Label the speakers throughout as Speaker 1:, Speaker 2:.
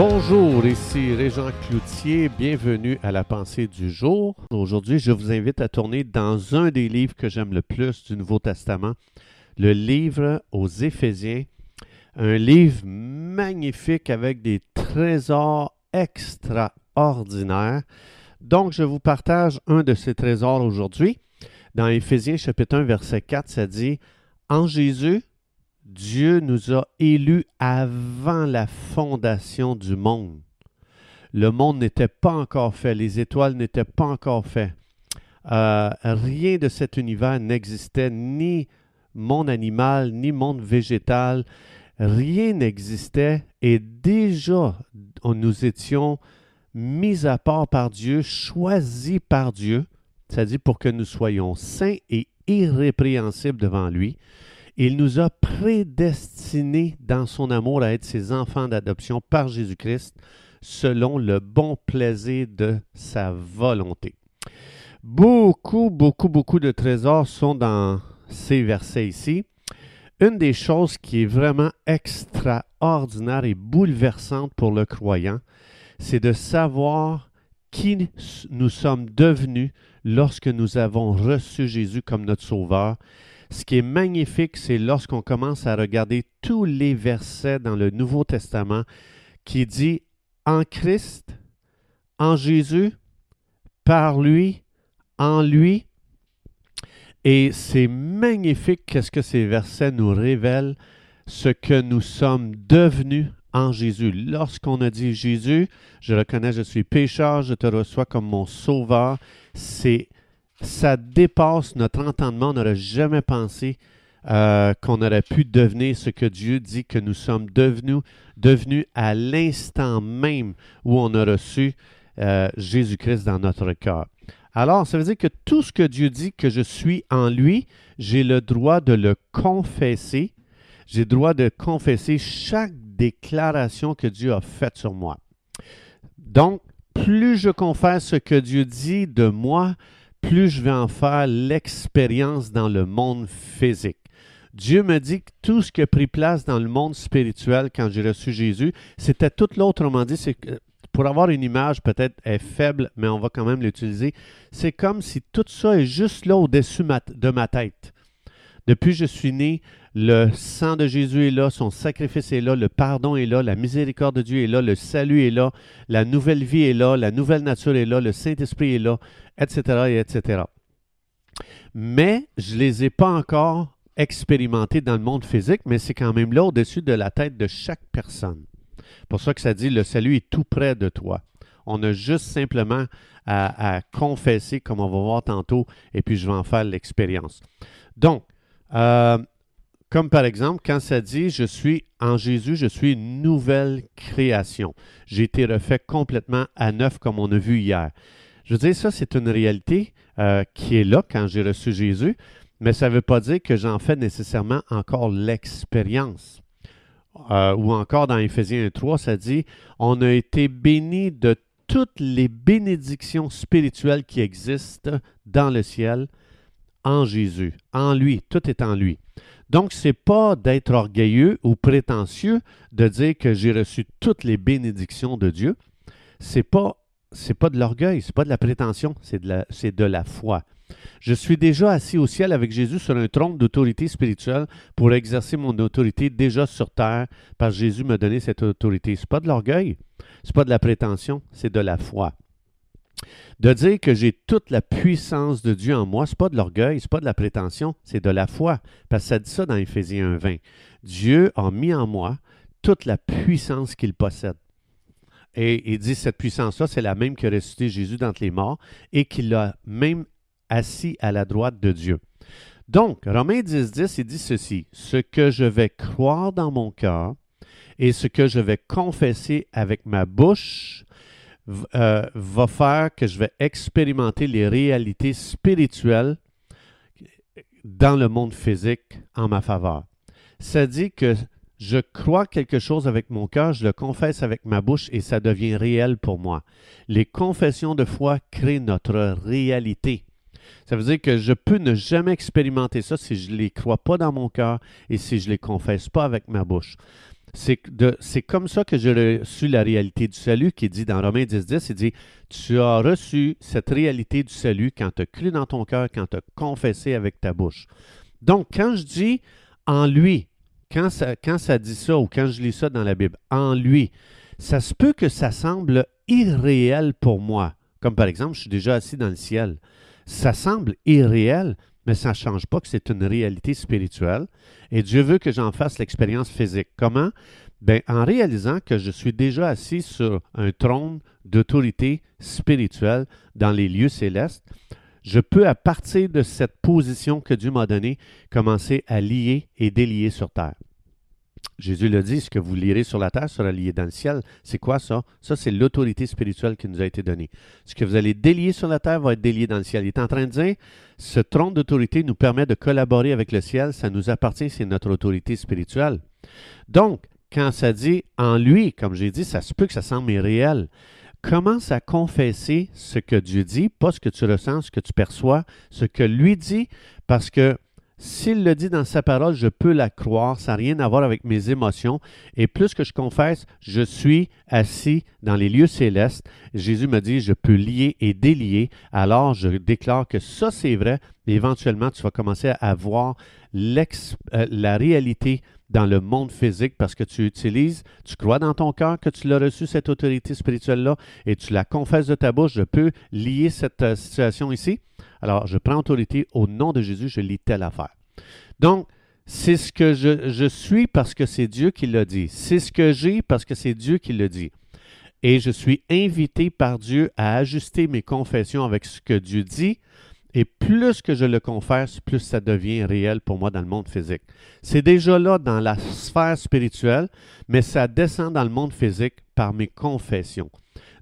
Speaker 1: Bonjour, ici Régent Cloutier, bienvenue à la pensée du jour. Aujourd'hui, je vous invite à tourner dans un des livres que j'aime le plus du Nouveau Testament, le livre aux Éphésiens, un livre magnifique avec des trésors extraordinaires. Donc, je vous partage un de ces trésors aujourd'hui. Dans Éphésiens chapitre 1, verset 4, ça dit, En Jésus, Dieu nous a élus avant la fondation du monde. Le monde n'était pas encore fait, les étoiles n'étaient pas encore faites. Euh, rien de cet univers n'existait, ni monde animal, ni monde végétal. Rien n'existait et déjà nous étions mis à part par Dieu, choisis par Dieu, c'est-à-dire pour que nous soyons saints et irrépréhensibles devant lui. Il nous a prédestinés dans son amour à être ses enfants d'adoption par Jésus-Christ selon le bon plaisir de sa volonté. Beaucoup, beaucoup, beaucoup de trésors sont dans ces versets ici. Une des choses qui est vraiment extraordinaire et bouleversante pour le croyant, c'est de savoir qui nous sommes devenus lorsque nous avons reçu Jésus comme notre Sauveur ce qui est magnifique, c'est lorsqu'on commence à regarder tous les versets dans le Nouveau Testament qui dit en Christ, en Jésus, par lui, en lui. Et c'est magnifique qu'est-ce que ces versets nous révèlent, ce que nous sommes devenus en Jésus. Lorsqu'on a dit Jésus, je reconnais, je suis pécheur, je te reçois comme mon sauveur, c'est ça dépasse notre entendement. On n'aurait jamais pensé euh, qu'on aurait pu devenir ce que Dieu dit que nous sommes devenus, devenus à l'instant même où on a reçu euh, Jésus-Christ dans notre cœur. Alors, ça veut dire que tout ce que Dieu dit que je suis en lui, j'ai le droit de le confesser. J'ai le droit de confesser chaque déclaration que Dieu a faite sur moi. Donc, plus je confesse ce que Dieu dit de moi, plus je vais en faire l'expérience dans le monde physique. Dieu me dit que tout ce qui a pris place dans le monde spirituel quand j'ai reçu Jésus, c'était tout l'autre. Autrement dit, pour avoir une image peut-être est faible, mais on va quand même l'utiliser. C'est comme si tout ça est juste là au-dessus de ma tête. Depuis que je suis né, le sang de Jésus est là, son sacrifice est là, le pardon est là, la miséricorde de Dieu est là, le salut est là, la nouvelle vie est là, la nouvelle nature est là, le Saint-Esprit est là, etc., et etc. Mais je ne les ai pas encore expérimentés dans le monde physique, mais c'est quand même là au-dessus de la tête de chaque personne. Pour ça que ça dit, le salut est tout près de toi. On a juste simplement à, confesser, comme on va voir tantôt, et puis je vais en faire l'expérience. Donc, euh, comme par exemple, quand ça dit Je suis en Jésus, je suis une nouvelle création. J'ai été refait complètement à neuf, comme on a vu hier. Je veux dire, ça, c'est une réalité euh, qui est là quand j'ai reçu Jésus, mais ça ne veut pas dire que j'en fais nécessairement encore l'expérience. Euh, ou encore dans Éphésiens 3, ça dit On a été béni de toutes les bénédictions spirituelles qui existent dans le ciel en Jésus, en lui, tout est en lui. Donc, ce n'est pas d'être orgueilleux ou prétentieux de dire que j'ai reçu toutes les bénédictions de Dieu. Ce n'est pas, pas de l'orgueil, ce n'est pas de la prétention, c'est de la, foi. Je suis déjà assis au ciel avec Jésus sur un trône d'autorité spirituelle pour exercer mon autorité déjà sur terre, parce Jésus m'a donné cette autorité. Ce n'est pas de l'orgueil, ce n'est pas de la prétention, c'est de la foi. De dire que j'ai toute la puissance de Dieu en moi, ce n'est pas de l'orgueil, ce n'est pas de la prétention, c'est de la foi. Parce que ça dit ça dans Éphésiens 1.20. Dieu a mis en moi toute la puissance qu'il possède. Et il dit cette puissance-là, c'est la même qui a ressuscité Jésus d'entre les morts et qu'il l'a même assis à la droite de Dieu. Donc, Romains 10, 10, il dit ceci, ce que je vais croire dans mon cœur et ce que je vais confesser avec ma bouche, euh, va faire que je vais expérimenter les réalités spirituelles dans le monde physique en ma faveur. Ça dit que je crois quelque chose avec mon cœur, je le confesse avec ma bouche et ça devient réel pour moi. Les confessions de foi créent notre réalité. Ça veut dire que je peux ne jamais expérimenter ça si je ne les crois pas dans mon cœur et si je ne les confesse pas avec ma bouche. C'est comme ça que j'ai reçu la réalité du salut qui dit dans Romains 10, 10, il dit, tu as reçu cette réalité du salut quand tu as cru dans ton cœur, quand tu as confessé avec ta bouche. Donc, quand je dis en lui, quand ça, quand ça dit ça ou quand je lis ça dans la Bible, en lui, ça se peut que ça semble irréel pour moi. Comme par exemple, je suis déjà assis dans le ciel. Ça semble irréel, mais ça ne change pas que c'est une réalité spirituelle. Et Dieu veut que j'en fasse l'expérience physique. Comment? Ben, en réalisant que je suis déjà assis sur un trône d'autorité spirituelle dans les lieux célestes, je peux, à partir de cette position que Dieu m'a donnée, commencer à lier et délier sur terre. Jésus le dit, ce que vous lirez sur la terre sera lié dans le ciel. C'est quoi ça? Ça, c'est l'autorité spirituelle qui nous a été donnée. Ce que vous allez délier sur la terre va être délié dans le ciel. Il est en train de dire, ce trône d'autorité nous permet de collaborer avec le ciel, ça nous appartient, c'est notre autorité spirituelle. Donc, quand ça dit en lui, comme j'ai dit, ça se peut que ça semble irréel. Commence à confesser ce que Dieu dit, pas ce que tu ressens, ce que tu perçois, ce que lui dit, parce que s'il le dit dans sa parole, je peux la croire, ça n'a rien à voir avec mes émotions. Et plus que je confesse, je suis assis dans les lieux célestes. Jésus me dit, je peux lier et délier. Alors je déclare que ça c'est vrai. éventuellement, tu vas commencer à voir euh, la réalité dans le monde physique parce que tu utilises, tu crois dans ton cœur que tu l'as reçu, cette autorité spirituelle-là, et tu la confesses de ta bouche. Je peux lier cette euh, situation ici. Alors, je prends autorité au nom de Jésus, je lis telle affaire. Donc, c'est ce que je, suis parce que c'est Dieu qui l'a dit. C'est ce que j'ai parce que c'est Dieu qui le dit. Et je suis invité par Dieu à ajuster mes confessions avec ce que Dieu dit et plus que je le confesse, plus ça devient réel pour moi dans le monde physique. C'est déjà là dans la sphère spirituelle, mais ça descend dans le monde physique par mes confessions.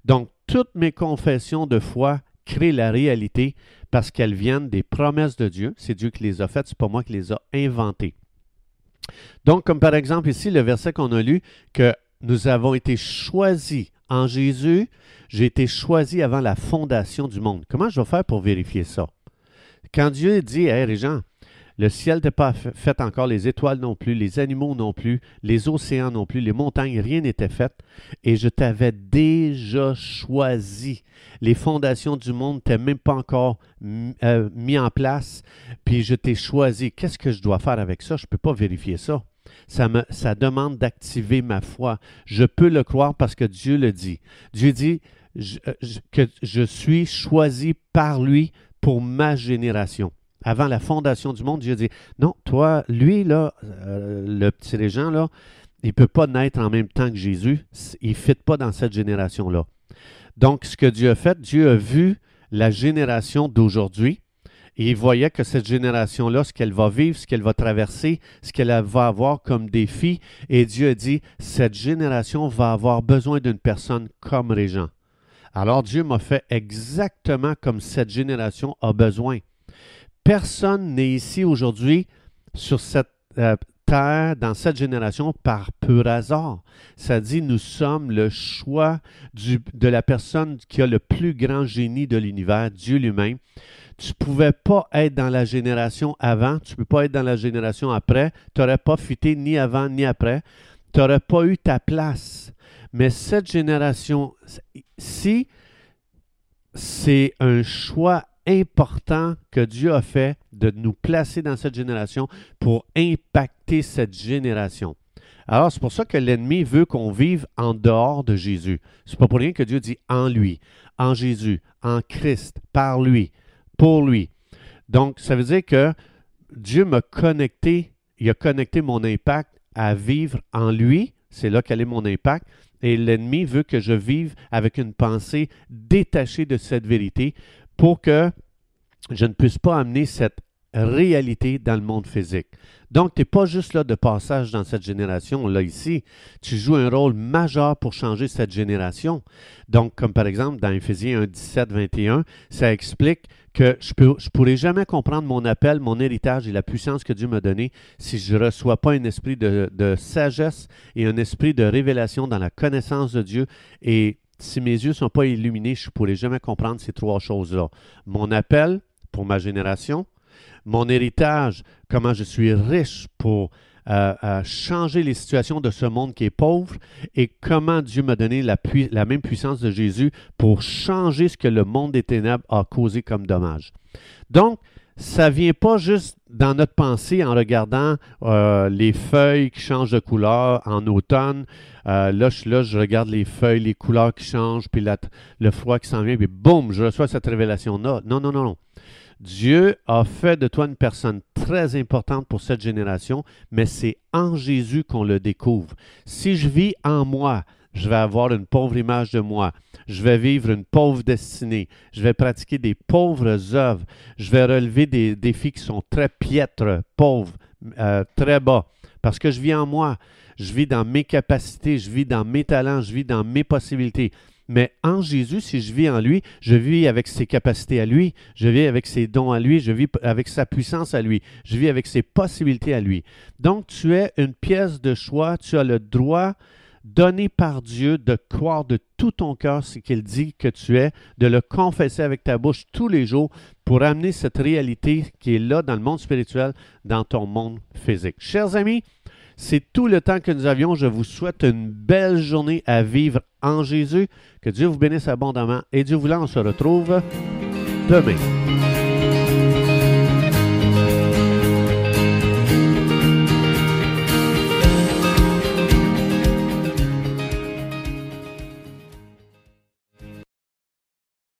Speaker 1: Donc, toutes mes confessions de foi créent la réalité parce qu'elles viennent des promesses de Dieu. C'est Dieu qui les a faites, c'est pas moi qui les a inventées. Donc, comme par exemple ici, le verset qu'on a lu, que nous avons été choisis en Jésus, j'ai été choisi avant la fondation du monde. Comment je vais faire pour vérifier ça? Quand Dieu dit, Régent, le ciel n'était pas fait encore, les étoiles non plus, les animaux non plus, les océans non plus, les montagnes, rien n'était fait. Et je t'avais déjà choisi. Les fondations du monde n'étaient même pas encore euh, mis en place. Puis je t'ai choisi. Qu'est-ce que je dois faire avec ça? Je ne peux pas vérifier ça. Ça, me, demande d'activer ma foi. Je peux le croire parce que Dieu le dit. Dieu dit euh, que je suis choisi par lui pour ma génération. Avant la fondation du monde, Dieu dit Non, toi, lui, là, euh, le petit régent, là, il ne peut pas naître en même temps que Jésus. Il ne fit pas dans cette génération-là. Donc, ce que Dieu a fait, Dieu a vu la génération d'aujourd'hui et il voyait que cette génération-là, ce qu'elle va vivre, ce qu'elle va traverser, ce qu'elle va avoir comme défi, et Dieu a dit, cette génération va avoir besoin d'une personne comme Régent. Alors Dieu m'a fait exactement comme cette génération a besoin. Personne n'est ici aujourd'hui sur cette euh, terre, dans cette génération, par pur hasard. Ça dit, nous sommes le choix de la personne qui a le plus grand génie de l'univers, Dieu lui-même. Tu ne pouvais pas être dans la génération avant, tu ne peux pas être dans la génération après, tu n'aurais pas fité ni avant ni après, tu n'aurais pas eu ta place. Mais cette génération-ci, c'est un choix important que Dieu a fait de nous placer dans cette génération pour impacter cette génération. Alors, c'est pour ça que l'ennemi veut qu'on vive en dehors de Jésus. C'est pas pour rien que Dieu dit en lui, en Jésus, en Christ, par lui, pour lui. Donc, ça veut dire que Dieu m'a connecté, il a connecté mon impact à vivre en lui. C'est là quel est mon impact. Et l'ennemi veut que je vive avec une pensée détachée de cette vérité pour que je ne puisse pas amener cette réalité dans le monde physique. Donc, tu n'es pas juste là de passage dans cette génération, là ici. Tu joues un rôle majeur pour changer cette génération. Donc, comme par exemple dans Éphésiens 1, 17, 21, ça explique que je ne pourrai jamais comprendre mon appel, mon héritage et la puissance que Dieu m'a donnée si je ne reçois pas un esprit de, de, sagesse et un esprit de révélation dans la connaissance de Dieu. Et si mes yeux ne sont pas illuminés, je ne pourrai jamais comprendre ces trois choses-là. Mon appel pour ma génération, mon héritage, comment je suis riche pour euh, changer les situations de ce monde qui est pauvre et comment Dieu m'a donné la, même puissance de Jésus pour changer ce que le monde des ténèbres a causé comme dommage. Donc, ça vient pas juste dans notre pensée en regardant euh, les feuilles qui changent de couleur en automne. Euh, là, je, là, je regarde les feuilles, les couleurs qui changent, puis le froid qui s'en vient, puis boum, je reçois cette révélation-là. Non, non, non, non. Dieu a fait de toi une personne très importante pour cette génération, mais c'est en Jésus qu'on le découvre. Si je vis en moi, je vais avoir une pauvre image de moi. Je vais vivre une pauvre destinée. Je vais pratiquer des pauvres œuvres. Je vais relever des défis qui sont très piètres, pauvres, euh, très bas. Parce que je vis en moi. Je vis dans mes capacités. Je vis dans mes talents. Je vis dans mes possibilités. Mais en Jésus, si je vis en lui, je vis avec ses capacités à lui, je vis avec ses dons à lui, je vis avec sa puissance à lui, je vis avec ses possibilités à lui. Donc, tu es une pièce de choix, tu as le droit donné par Dieu de croire de tout ton cœur ce qu'il dit que tu es, de le confesser avec ta bouche tous les jours pour amener cette réalité qui est là dans le monde spirituel, dans ton monde physique. Chers amis, c'est tout le temps que nous avions. Je vous souhaite une belle journée à vivre en Jésus. Que Dieu vous bénisse abondamment et Dieu voulant, on se retrouve demain.